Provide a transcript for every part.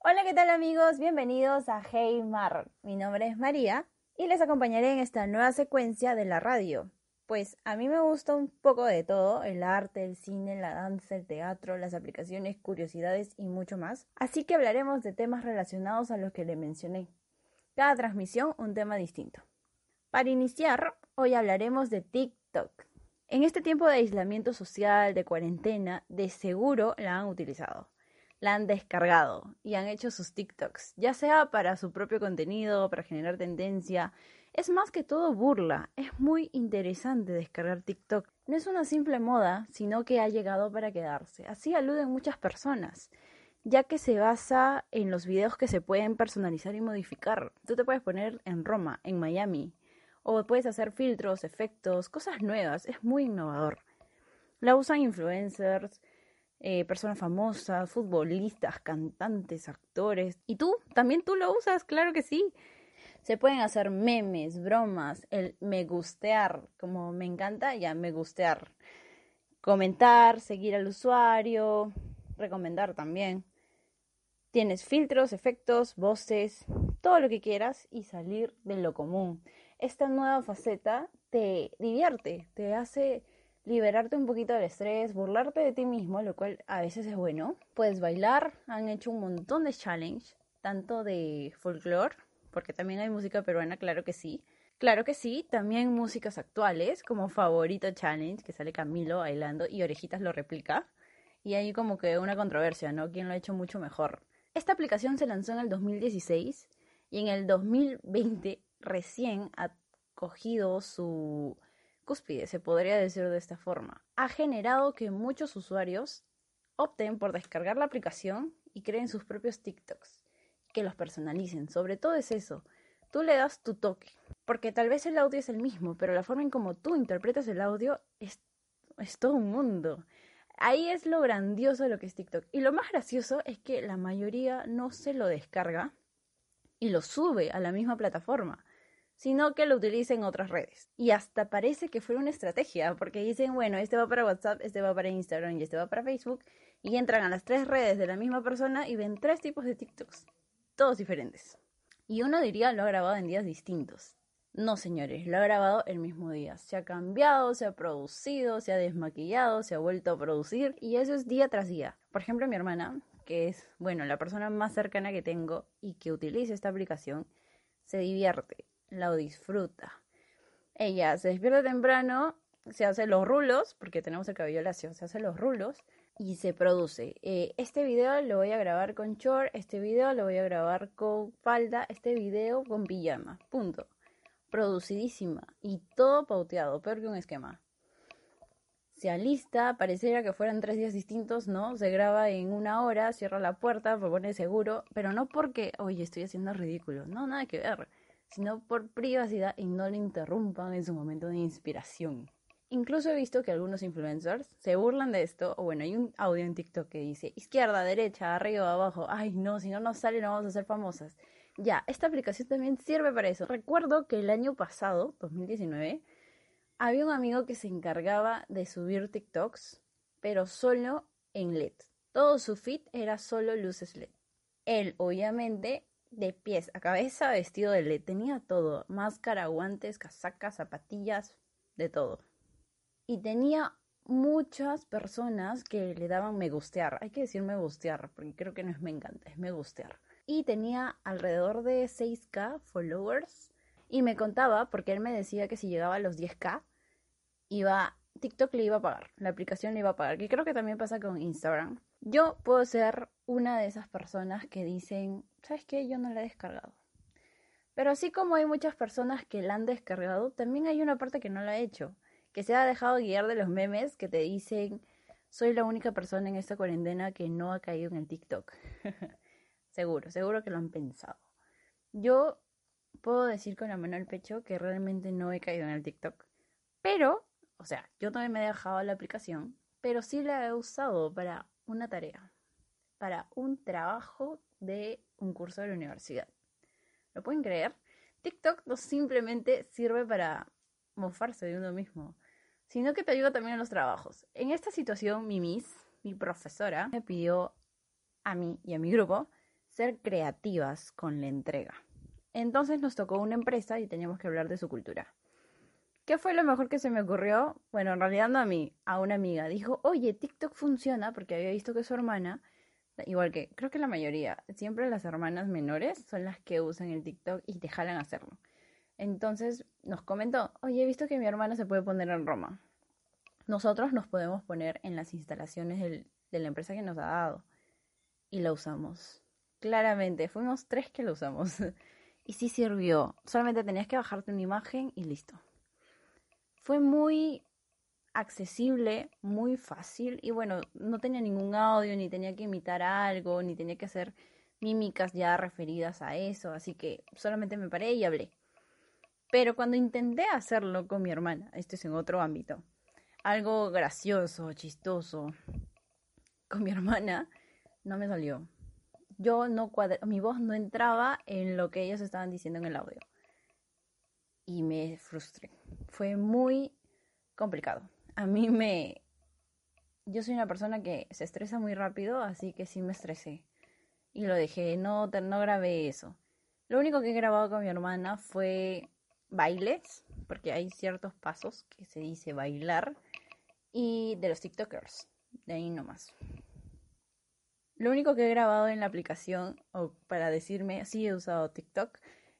Hola, ¿qué tal amigos? Bienvenidos a Hey Mar. Mi nombre es María y les acompañaré en esta nueva secuencia de la radio. Pues a mí me gusta un poco de todo, el arte, el cine, la danza, el teatro, las aplicaciones, curiosidades y mucho más. Así que hablaremos de temas relacionados a los que le mencioné. Cada transmisión un tema distinto. Para iniciar, hoy hablaremos de TikTok. En este tiempo de aislamiento social, de cuarentena, de seguro la han utilizado la han descargado y han hecho sus TikToks, ya sea para su propio contenido, para generar tendencia. Es más que todo burla. Es muy interesante descargar TikTok. No es una simple moda, sino que ha llegado para quedarse. Así aluden muchas personas, ya que se basa en los videos que se pueden personalizar y modificar. Tú te puedes poner en Roma, en Miami, o puedes hacer filtros, efectos, cosas nuevas. Es muy innovador. La usan influencers, eh, personas famosas, futbolistas, cantantes, actores. ¿Y tú? ¿También tú lo usas? Claro que sí. Se pueden hacer memes, bromas, el me gustear, como me encanta, ya me gustear. Comentar, seguir al usuario, recomendar también. Tienes filtros, efectos, voces, todo lo que quieras y salir de lo común. Esta nueva faceta te divierte, te hace liberarte un poquito del estrés, burlarte de ti mismo, lo cual a veces es bueno. Puedes bailar, han hecho un montón de challenge, tanto de folclore, porque también hay música peruana, claro que sí. Claro que sí, también músicas actuales, como Favorito Challenge, que sale Camilo bailando y Orejitas lo replica. Y hay como que una controversia, ¿no? ¿Quién lo ha hecho mucho mejor? Esta aplicación se lanzó en el 2016 y en el 2020 recién ha cogido su cúspide, se podría decir de esta forma, ha generado que muchos usuarios opten por descargar la aplicación y creen sus propios TikToks, que los personalicen. Sobre todo es eso, tú le das tu toque, porque tal vez el audio es el mismo, pero la forma en como tú interpretas el audio es, es todo un mundo. Ahí es lo grandioso de lo que es TikTok. Y lo más gracioso es que la mayoría no se lo descarga y lo sube a la misma plataforma sino que lo utilicen en otras redes. Y hasta parece que fue una estrategia, porque dicen, bueno, este va para WhatsApp, este va para Instagram y este va para Facebook, y entran a las tres redes de la misma persona y ven tres tipos de TikToks, todos diferentes. Y uno diría, lo ha grabado en días distintos. No, señores, lo ha grabado el mismo día. Se ha cambiado, se ha producido, se ha desmaquillado, se ha vuelto a producir, y eso es día tras día. Por ejemplo, mi hermana, que es, bueno, la persona más cercana que tengo y que utiliza esta aplicación, se divierte lo disfruta. Ella se despierta temprano, se hace los rulos, porque tenemos el cabello lacio, se hace los rulos y se produce. Eh, este video lo voy a grabar con short, este video lo voy a grabar con falda, este video con pijama. Punto. Producidísima y todo pauteado, peor que un esquema. Se alista, pareciera que fueran tres días distintos, ¿no? Se graba en una hora, cierra la puerta, propone seguro, pero no porque, oye, estoy haciendo ridículo, no, nada que ver sino por privacidad y no le interrumpan en su momento de inspiración. Incluso he visto que algunos influencers se burlan de esto, o bueno, hay un audio en TikTok que dice izquierda, derecha, arriba, abajo, ay no, si no nos sale no vamos a ser famosas. Ya, esta aplicación también sirve para eso. Recuerdo que el año pasado, 2019, había un amigo que se encargaba de subir TikToks, pero solo en LED. Todo su feed era solo luces LED. Él, obviamente, de pies a cabeza vestido de LED. Tenía todo, máscara, guantes, casacas, zapatillas, de todo. Y tenía muchas personas que le daban me gustear. Hay que decir me gustear, porque creo que no es me encanta, es me gustear. Y tenía alrededor de 6k followers. Y me contaba, porque él me decía que si llegaba a los 10k, iba, TikTok le iba a pagar, la aplicación le iba a pagar, que creo que también pasa con Instagram. Yo puedo ser una de esas personas que dicen, ¿sabes qué? Yo no la he descargado. Pero así como hay muchas personas que la han descargado, también hay una parte que no la ha hecho, que se ha dejado guiar de los memes que te dicen, soy la única persona en esta cuarentena que no ha caído en el TikTok. Seguro, seguro que lo han pensado. Yo puedo decir con la mano al pecho que realmente no he caído en el TikTok. Pero, o sea, yo también me he dejado la aplicación, pero sí la he usado para una tarea, para un trabajo de un curso de la universidad. ¿Lo pueden creer? TikTok no simplemente sirve para mofarse de uno mismo, sino que te ayuda también en los trabajos. En esta situación, mi Miss, mi profesora, me pidió a mí y a mi grupo ser creativas con la entrega. Entonces nos tocó una empresa y teníamos que hablar de su cultura. ¿Qué fue lo mejor que se me ocurrió? Bueno, en realidad no a mí, a una amiga. Dijo, oye, TikTok funciona porque había visto que su hermana, igual que creo que la mayoría, siempre las hermanas menores son las que usan el TikTok y te hacerlo. Entonces nos comentó, oye, he visto que mi hermana se puede poner en Roma. Nosotros nos podemos poner en las instalaciones de la empresa que nos ha dado. Y la usamos. Claramente, fuimos tres que la usamos. y sí sirvió. Solamente tenías que bajarte una imagen y listo. Fue muy accesible, muy fácil y bueno, no tenía ningún audio, ni tenía que imitar algo, ni tenía que hacer mímicas ya referidas a eso, así que solamente me paré y hablé. Pero cuando intenté hacerlo con mi hermana, esto es en otro ámbito, algo gracioso, chistoso, con mi hermana, no me salió. Yo no mi voz no entraba en lo que ellos estaban diciendo en el audio. Y me frustré. Fue muy complicado. A mí me... Yo soy una persona que se estresa muy rápido, así que sí me estresé. Y lo dejé, no, no grabé eso. Lo único que he grabado con mi hermana fue bailes, porque hay ciertos pasos que se dice bailar, y de los TikTokers, de ahí nomás. Lo único que he grabado en la aplicación, o para decirme si he usado TikTok,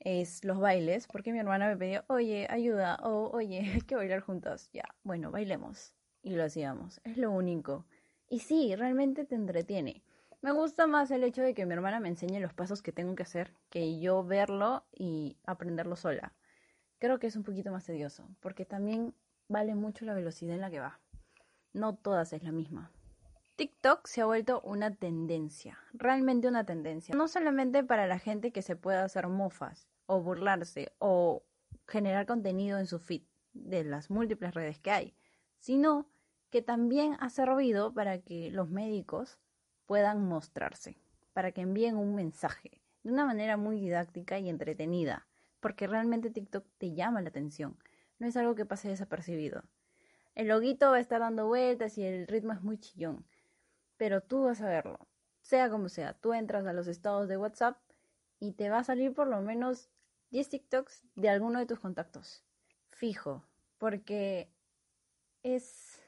es los bailes, porque mi hermana me pidió, oye, ayuda, o oye, hay que bailar juntos. Ya, bueno, bailemos. Y lo hacíamos, es lo único. Y sí, realmente te entretiene. Me gusta más el hecho de que mi hermana me enseñe los pasos que tengo que hacer que yo verlo y aprenderlo sola creo que es un poquito más tedioso, porque también vale mucho la velocidad en la que va. No todas es la misma. TikTok se ha vuelto una tendencia, realmente una tendencia. No solamente para la gente que se pueda hacer mofas o burlarse o generar contenido en su feed de las múltiples redes que hay, sino que también ha servido para que los médicos puedan mostrarse, para que envíen un mensaje de una manera muy didáctica y entretenida, porque realmente TikTok te llama la atención. No es algo que pase desapercibido. El loguito va a estar dando vueltas y el ritmo es muy chillón. Pero tú vas a verlo. Sea como sea, tú entras a los estados de WhatsApp y te va a salir por lo menos 10 TikToks de alguno de tus contactos. Fijo, porque es...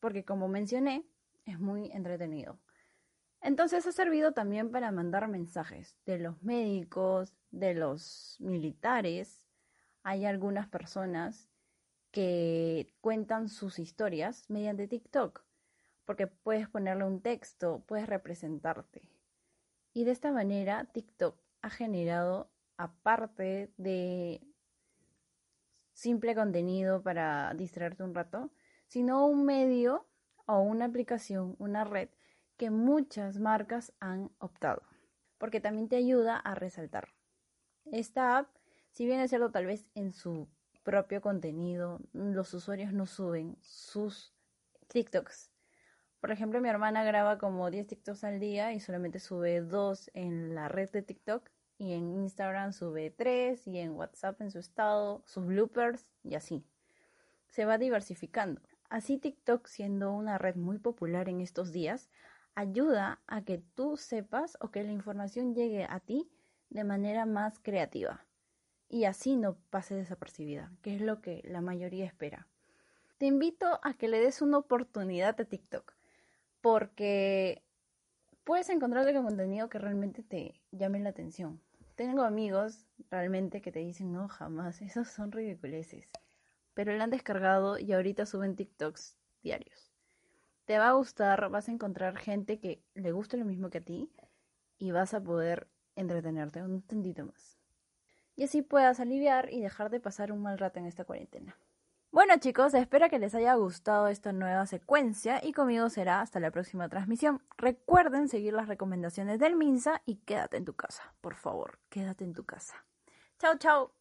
Porque como mencioné, es muy entretenido. Entonces ha servido también para mandar mensajes de los médicos, de los militares. Hay algunas personas que cuentan sus historias mediante TikTok, porque puedes ponerle un texto, puedes representarte. Y de esta manera TikTok ha generado, aparte de simple contenido para distraerte un rato, sino un medio o una aplicación, una red que muchas marcas han optado, porque también te ayuda a resaltar. Esta app, si bien es cierto, tal vez en su propio contenido, los usuarios no suben sus TikToks. Por ejemplo, mi hermana graba como 10 TikToks al día y solamente sube 2 en la red de TikTok y en Instagram sube 3 y en WhatsApp en su estado, sus bloopers y así. Se va diversificando. Así TikTok, siendo una red muy popular en estos días, ayuda a que tú sepas o que la información llegue a ti de manera más creativa y así no pase desapercibida, que es lo que la mayoría espera. Te invito a que le des una oportunidad a TikTok porque puedes encontrarte con contenido que realmente te llame la atención. Tengo amigos realmente que te dicen, no, jamás, esos son ridiculeces. Pero lo han descargado y ahorita suben TikToks diarios te va a gustar, vas a encontrar gente que le guste lo mismo que a ti y vas a poder entretenerte un tantito más. Y así puedas aliviar y dejar de pasar un mal rato en esta cuarentena. Bueno chicos, espero que les haya gustado esta nueva secuencia y conmigo será hasta la próxima transmisión. Recuerden seguir las recomendaciones del Minsa y quédate en tu casa, por favor, quédate en tu casa. Chao, chao.